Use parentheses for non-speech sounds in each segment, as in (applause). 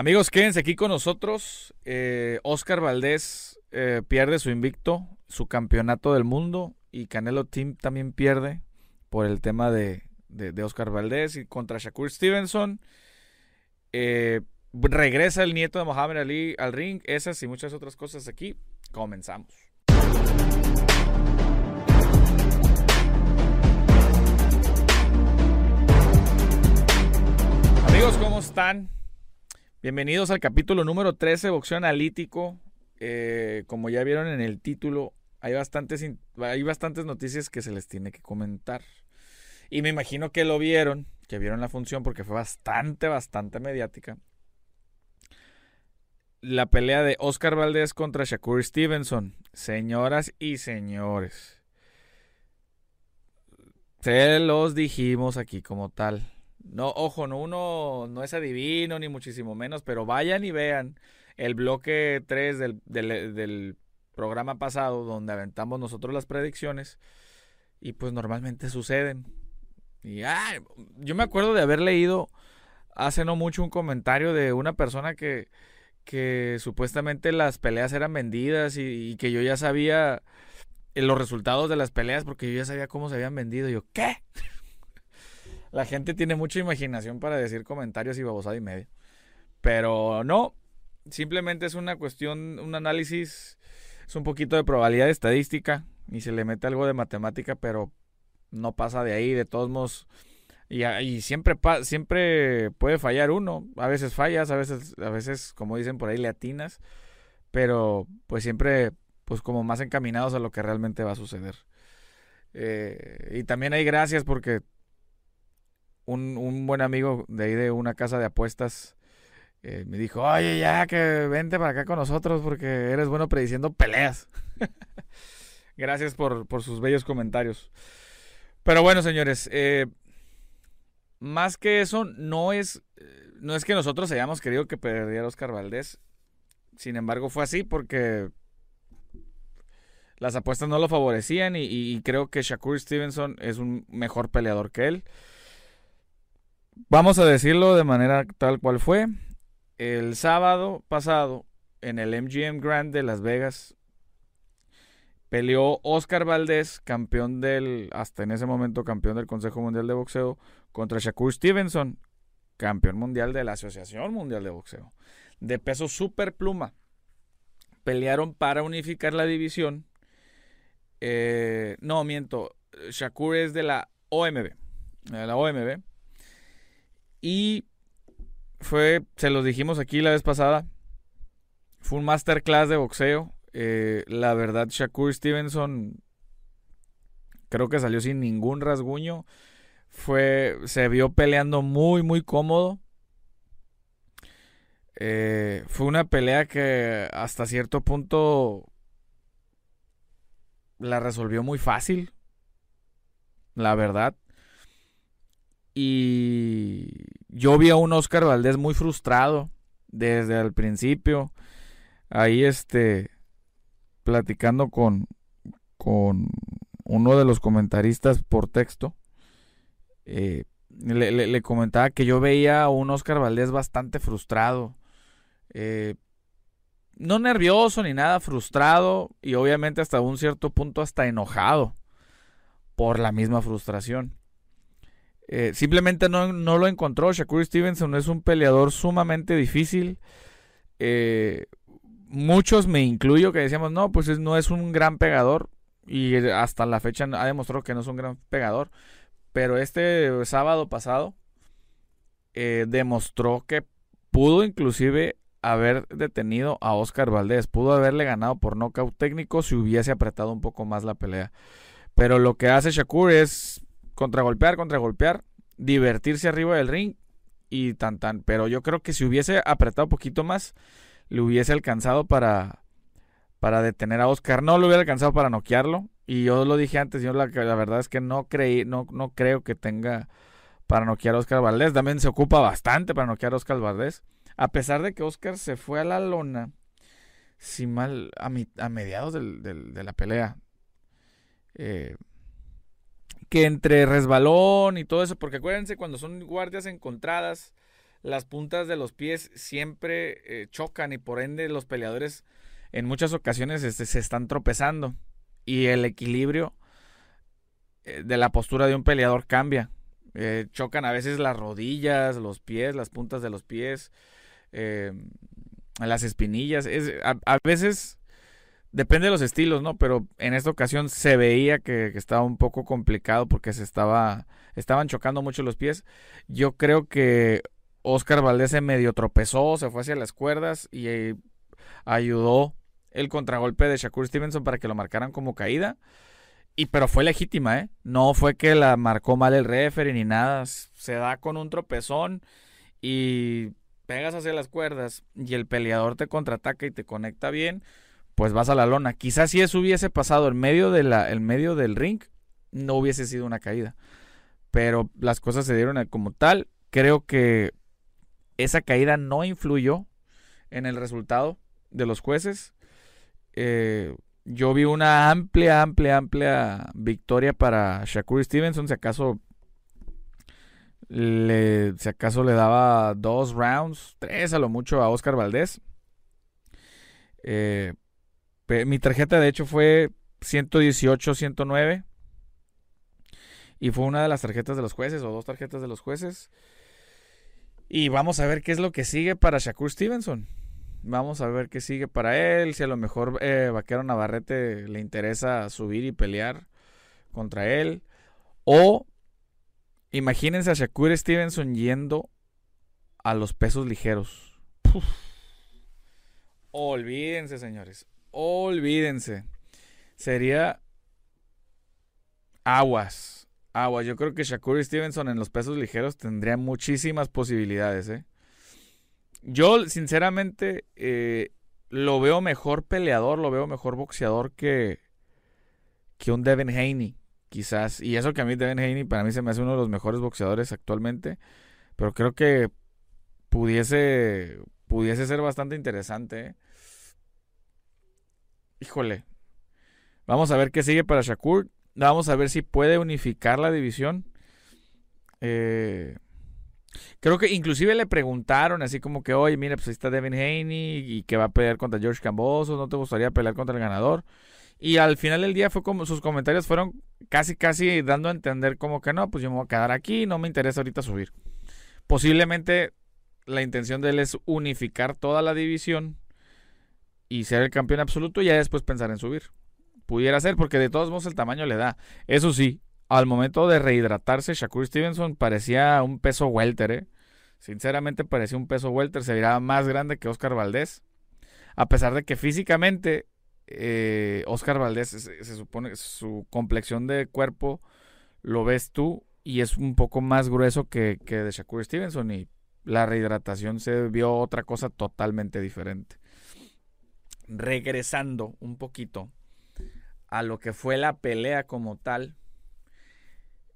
Amigos, quédense aquí con nosotros. Eh, Oscar Valdés eh, pierde su invicto, su campeonato del mundo y Canelo Team también pierde por el tema de, de, Oscar Valdés y contra Shakur Stevenson. Eh, regresa el nieto de Mohamed Ali al ring. Esas y muchas otras cosas aquí. Comenzamos. Amigos, ¿cómo están? Bienvenidos al capítulo número 13, Boxeo Analítico. Eh, como ya vieron en el título, hay bastantes, hay bastantes noticias que se les tiene que comentar. Y me imagino que lo vieron, que vieron la función porque fue bastante, bastante mediática. La pelea de Oscar Valdés contra Shakur Stevenson. Señoras y señores. Se los dijimos aquí como tal. No, ojo, no, uno no es adivino ni muchísimo menos, pero vayan y vean el bloque 3 del, del programa pasado donde aventamos nosotros las predicciones y pues normalmente suceden. Y ah, yo me acuerdo de haber leído hace no mucho un comentario de una persona que, que supuestamente las peleas eran vendidas y, que yo ya sabía los resultados de las peleas porque yo ya sabía cómo se habían vendido. Y yo, ¿qué? La gente tiene mucha imaginación para decir comentarios y babosada y medio. Pero no, simplemente es una cuestión, un análisis, es un poquito de probabilidad estadística y se le mete algo de matemática, pero no pasa de ahí, de todos modos. Y, siempre, siempre puede fallar uno. A veces fallas, a veces, a veces, como dicen por ahí, le atinas. Pero pues siempre, pues como más encaminados a lo que realmente va a suceder. Eh, y también hay gracias porque un, un, buen amigo de ahí de una casa de apuestas eh, me dijo, oye, ya que vente para acá con nosotros porque eres bueno prediciendo peleas. (laughs) gracias por, por sus bellos comentarios. Pero bueno, señores, eh, más que eso, no es, no es que nosotros hayamos querido que perdiera Oscar Valdés. Sin embargo, fue así porque las apuestas no lo favorecían y, creo que Shakur Stevenson es un mejor peleador que él. Vamos a decirlo de manera tal cual fue. El sábado pasado, en el MGM Grand de Las Vegas, Peleó Oscar Valdés, campeón del, hasta en ese momento campeón del Consejo Mundial de Boxeo, contra Shakur Stevenson, campeón mundial de la Asociación Mundial de Boxeo, de peso super pluma. Pelearon para unificar la división. Eh, no, miento. Shakur es de la OMB. De la OMB. Y fue, se los dijimos aquí la vez pasada, fue un masterclass de boxeo. Eh, la verdad, Shakur Stevenson creo que salió sin ningún rasguño. Fue, se vio peleando muy, muy cómodo. Eh, fue una pelea que hasta cierto punto la resolvió muy fácil. La verdad. Y yo vi a un Oscar Valdés muy frustrado desde el principio. Ahí este platicando con, con uno de los comentaristas por texto, eh, le, comentaba que yo veía a un Oscar Valdés bastante frustrado. Eh, no nervioso ni nada, frustrado y obviamente hasta un cierto punto hasta enojado por la misma frustración. Eh, simplemente no, no, lo encontró. Shakur Stevenson es un peleador sumamente difícil muchos, me incluyo, que decíamos, no, pues no es un gran pegador. Y hasta la fecha ha demostrado que no es un gran pegador. Pero este sábado pasado eh, demostró que pudo inclusive haber detenido a Oscar Valdés. Pudo haberle ganado por nocaut técnico si hubiese apretado un poco más la pelea. Pero lo que hace Shakur es contragolpear, contragolpear, divertirse arriba del ring y tan tan. Pero yo creo que si hubiese apretado un poquito más, le hubiese alcanzado para, para detener a Oscar. No lo hubiera alcanzado para noquearlo. Y yo lo dije antes, yo la, la verdad es que no creí, no, no creo que tenga para noquear a Oscar Valdés. También se ocupa bastante para noquear a Oscar Valdés. A pesar de que Oscar se fue a la lona, si mal, a, a mediados de la pelea. Eh, que entre resbalón y todo eso, porque acuérdense cuando son guardias encontradas, las puntas de los pies siempre eh, chocan y por ende los peleadores en muchas ocasiones este, se están tropezando y el equilibrio eh, de la postura de un peleador cambia. Eh, chocan a veces las rodillas, los pies, las puntas de los pies, las espinillas. Es, a, veces depende de los estilos, ¿no? Pero en esta ocasión se veía que, estaba un poco complicado porque se estaba, estaban chocando mucho los pies. Yo creo que Oscar Valdés se medio tropezó, se fue hacia las cuerdas y eh, ayudó el contragolpe de Shakur Stevenson para que lo marcaran como caída. Y pero fue legítima, ¿eh? No fue que la marcó mal el referee ni nada. Se da con un tropezón y pegas hacia las cuerdas y el peleador te contraataca y te conecta bien, pues vas a la lona. Quizás si eso hubiese pasado en medio, medio del ring, no hubiese sido una caída. Pero las cosas se dieron como tal. Creo que esa caída no influyó en el resultado de los jueces. Eh, yo vi una amplia, amplia, amplia victoria para Shakur Stevenson. Si acaso le, si acaso le daba dos rounds, tres a lo mucho a Oscar Valdés. Eh, mi tarjeta de hecho fue 118-109. Y fue una de las tarjetas de los jueces, o dos tarjetas de los jueces. Y vamos a ver qué es lo que sigue para Shakur Stevenson. Vamos a ver qué sigue para él. Si a lo mejor eh, Vaquero Navarrete le interesa subir y pelear contra él. O imagínense a Shakur Stevenson yendo a los pesos ligeros. Olvídense, señores. Olvídense. Sería aguas agua. Yo creo que Shakur Stevenson en los pesos ligeros tendría muchísimas posibilidades. ¿eh? Yo, sinceramente, eh, lo veo mejor peleador, lo veo mejor boxeador que, que un Devin Haney, quizás. Y eso que a mí Devin Haney para mí se me hace uno de los mejores boxeadores actualmente. Pero creo que pudiese, pudiese ser bastante interesante. ¿eh? Híjole. Vamos a ver qué sigue para Shakur. Vamos a ver si puede unificar la división. Eh, creo que inclusive le preguntaron así como que, oye, mira, pues ahí está Devin Haney y que va a pelear contra George Camboso, ¿no te gustaría pelear contra el ganador? Y al final del día fue como sus comentarios fueron casi casi dando a entender como que no, pues yo me voy a quedar aquí, no me interesa ahorita subir. Posiblemente la intención de él es unificar toda la división y ser el campeón absoluto y ya después pensar en subir. Pudiera ser, porque de todos modos el tamaño le da. Eso sí, al momento de rehidratarse, Shakur Stevenson parecía un peso welter, ¿eh? Sinceramente parecía un peso welter. Se veía más grande que Oscar Valdés. A pesar de que físicamente eh, Oscar Valdés se, supone su complexión de cuerpo lo ves tú y es un poco más grueso que, que de Shakur Stevenson y la rehidratación se vio otra cosa totalmente diferente. Regresando un poquito a lo que fue la pelea como tal.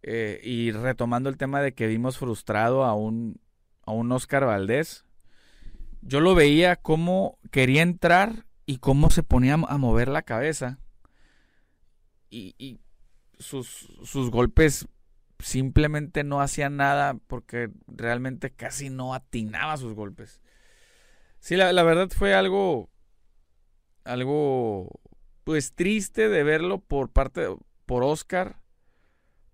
Eh, y retomando el tema de que vimos frustrado a un, a un Oscar Valdés, yo lo veía como quería entrar y cómo se ponía a mover la cabeza. Y, sus, sus, golpes simplemente no hacían nada porque realmente casi no atinaba sus golpes. Sí, la, la verdad fue algo, algo pues triste de verlo por parte, por Oscar,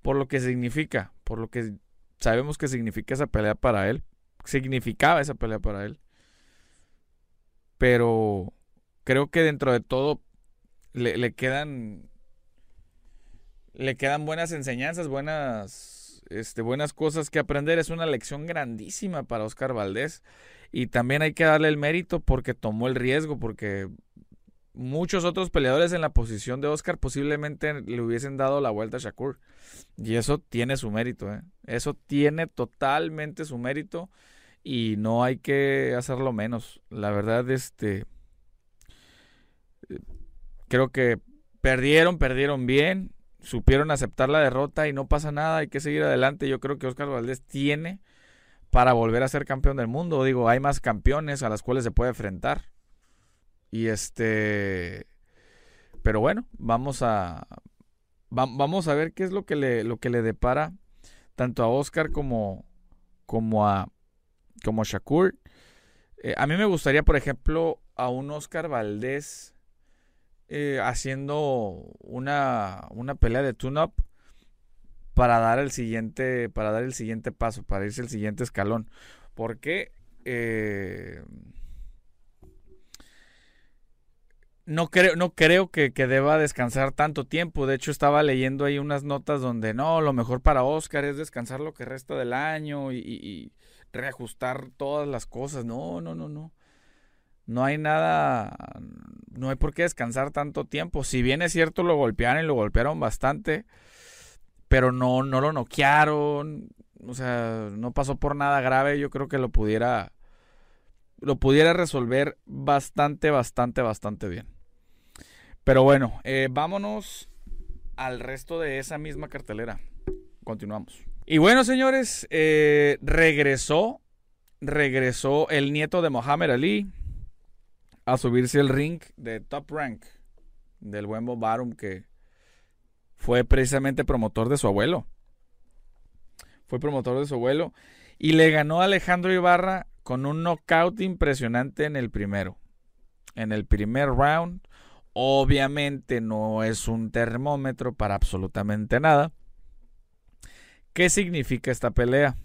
por lo que significa, por lo que sabemos que significa esa pelea para él, significaba esa pelea para él. Pero creo que dentro de todo le, quedan le quedan buenas enseñanzas, buenas este, buenas cosas que aprender. Es una lección grandísima para Oscar Valdés. Y también hay que darle el mérito porque tomó el riesgo, porque muchos otros peleadores en la posición de Oscar posiblemente le hubiesen dado la vuelta a Shakur. Y eso tiene su mérito, ¿eh? Eso tiene totalmente su mérito y no hay que hacerlo menos. La verdad, este... Creo que perdieron, perdieron bien, supieron aceptar la derrota y no pasa nada, hay que seguir adelante. Yo creo que Oscar Valdés tiene para volver a ser campeón del mundo. Digo, hay más campeones a las cuales se puede enfrentar. Y este. Pero bueno, vamos a. vamos a ver qué es lo que le, lo que le depara tanto a Oscar como, como a, como Shakur. Eh, a mí me gustaría, por ejemplo, a un Oscar Valdés eh, haciendo una, una pelea de tune-up para dar el siguiente para dar el siguiente paso, para irse el siguiente escalón. Porque eh, no creo, no creo que, deba descansar tanto tiempo. De hecho, estaba leyendo ahí unas notas donde no, lo mejor para Oscar es descansar lo que resta del año y reajustar todas las cosas. No, no, no, no. No hay nada, no hay por qué descansar tanto tiempo. Si bien es cierto, lo golpearon y lo golpearon bastante, pero no, no lo noquearon. O sea, no pasó por nada grave. Yo creo que lo pudiera, lo pudiera resolver bastante, bastante, bastante bien. Pero bueno, eh, vámonos al resto de esa misma cartelera. Continuamos. Y bueno, señores, eh, regresó, regresó el nieto de Mohamed Ali a subirse el ring de Top Rank del buen Bob Barum que fue precisamente promotor de su abuelo. Fue promotor de su abuelo y le ganó a Alejandro Ibarra con un knockout impresionante en el primero. En el primer round, obviamente no es un termómetro para absolutamente nada ¿Qué significa esta pelea?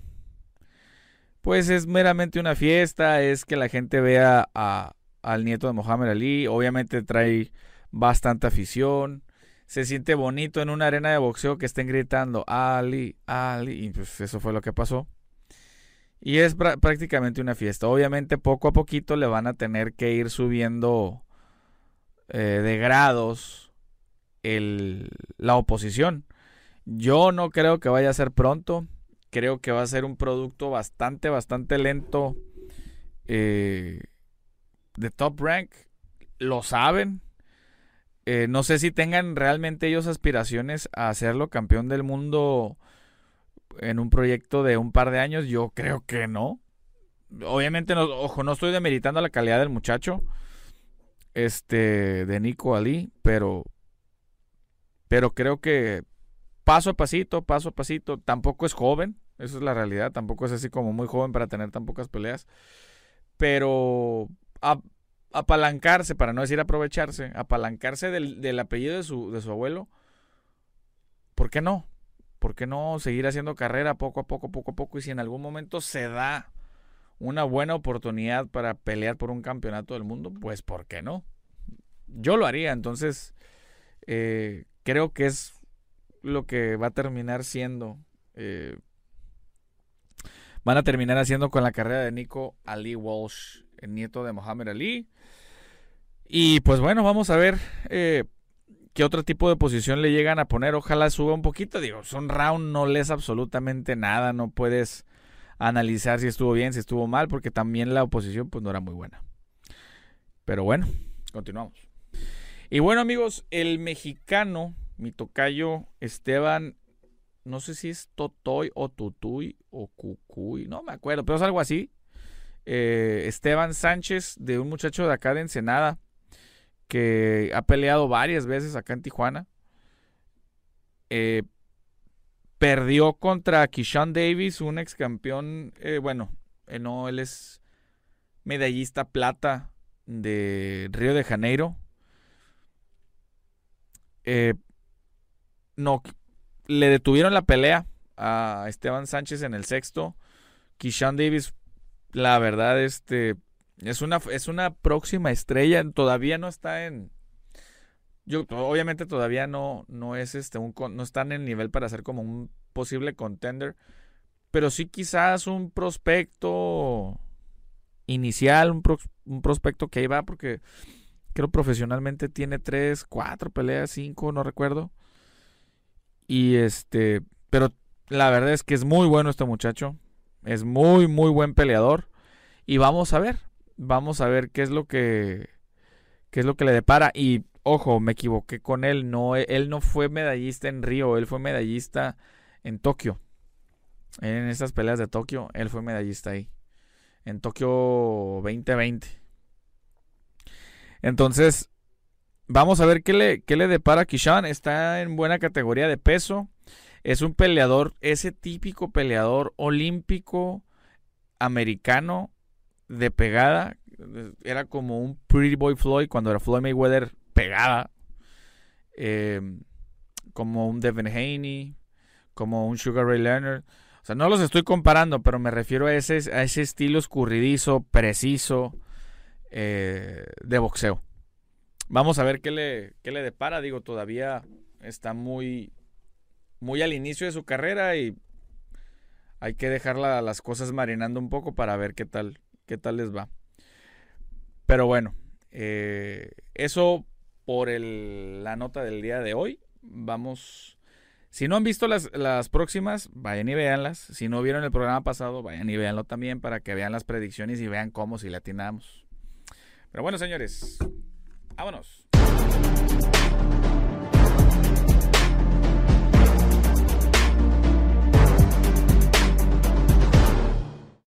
Pues es meramente una fiesta, es que la gente vea al nieto de Mohamed Ali, obviamente trae bastante afición, se siente bonito en una arena de boxeo que estén gritando Ali, Ali, y pues eso fue lo que pasó. Y es prácticamente una fiesta. Obviamente poco a poquito le van a tener que ir subiendo eh, de grados la oposición. Yo no creo que vaya a ser pronto. Creo que va a ser un producto bastante, bastante lento eh, de top rank. Lo saben. Eh, no sé si tengan realmente ellos aspiraciones a hacerlo campeón del mundo en un proyecto de un par de años. Yo creo que no. Obviamente, no, ojo, no estoy demeritando la calidad del muchacho. Este, de Nico Ali, pero. Pero creo que paso a pasito, paso a pasito. Tampoco es joven, eso es la realidad. Tampoco es así como muy joven para tener tan pocas peleas. Pero apalancarse, para no decir aprovecharse, apalancarse del, apellido de su, de su abuelo, ¿por qué no? ¿Por qué no seguir haciendo carrera poco a poco, poco a poco? Y si en algún momento se da una buena oportunidad para pelear por un campeonato del mundo, pues ¿por qué no? Yo lo haría, entonces eh, creo que es lo que va a terminar siendo. Eh, van a terminar haciendo con la carrera de Nico Ali Walsh, el nieto de Mohamed Ali. Y pues bueno, vamos a ver eh, qué otro tipo de posición le llegan a poner. Ojalá suba un poquito. Digo, son round, no lees absolutamente nada. No puedes analizar si estuvo bien, si estuvo mal, porque también la oposición pues no era muy buena. Pero bueno, continuamos. Y bueno amigos, el mexicano mi tocayo Esteban, no sé si es Totoy o Tutuy o Cucuy, no me acuerdo, pero es algo así. Eh, Esteban Sánchez, de un muchacho de acá de Ensenada, que ha peleado varias veces acá en Tijuana. Eh, perdió contra Kishan Davis, un ex campeón, eh, bueno, no, él es medallista plata de Río de Janeiro. Eh, no, le detuvieron la pelea a Esteban Sánchez en el sexto. Kishan Davis, la verdad, este es una, es una próxima estrella. Todavía no está en. Yo, obviamente todavía no, no es este un, no está en el nivel para ser como un posible contender. Pero sí quizás un prospecto inicial, un, un prospecto que ahí va, porque creo profesionalmente tiene tres, cuatro peleas, cinco, no recuerdo. Y este, pero la verdad es que es muy bueno este muchacho. Es muy, muy buen peleador. Y vamos a ver, vamos a ver qué es lo que, qué es lo que le depara. Y ojo, me equivoqué con él. No, él no fue medallista en Río, él fue medallista en Tokio. En estas peleas de Tokio, él fue medallista ahí. En Tokio 2020. Entonces, Vamos a ver qué le, qué le depara a Kishan. Está en buena categoría de peso. Es un peleador, ese típico peleador olímpico americano de pegada. Era como un Pretty Boy Floyd cuando era Floyd Mayweather pegada. Eh, como un Devin Haney, como un Sugar Ray Leonard. O sea, no los estoy comparando, pero me refiero a ese, a ese estilo escurridizo, preciso eh, de boxeo. Vamos a ver qué le, qué le depara. Digo, todavía está muy, muy al inicio de su carrera y hay que dejar las cosas marinando un poco para ver qué tal, qué tal les va. Pero bueno, eh, eso por la nota del día de hoy. Vamos. Si no han visto las, las próximas, vayan y véanlas. Si no vieron el programa pasado, vayan y véanlo también para que vean las predicciones y vean cómo si le atinamos. Pero bueno, señores, vámonos.